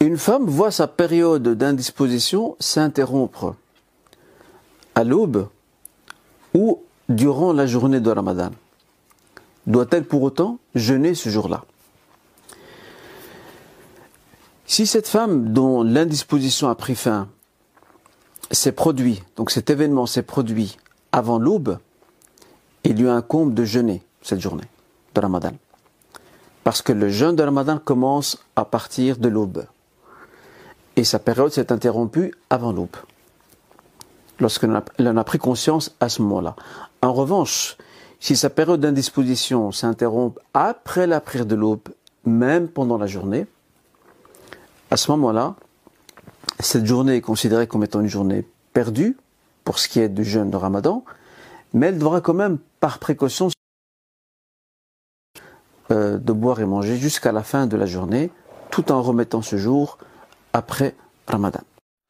Une femme voit sa période d'indisposition s'interrompre à l'aube ou durant la journée de Ramadan. Doit-elle pour autant jeûner ce jour-là? Si cette femme dont l'indisposition a pris fin s'est produit, donc cet événement s'est produit avant l'aube, il lui incombe de jeûner cette journée de Ramadan. Parce que le jeûne de Ramadan commence à partir de l'aube. Et sa période s'est interrompue avant l'aube. Lorsqu'elle en a pris conscience à ce moment-là. En revanche, si sa période d'indisposition s'interrompt après la prière de l'aube, même pendant la journée, à ce moment-là, cette journée est considérée comme étant une journée perdue pour ce qui est du jeûne de Ramadan, mais elle devra quand même, par précaution, euh, de boire et manger jusqu'à la fin de la journée, tout en remettant ce jour après Ramadan.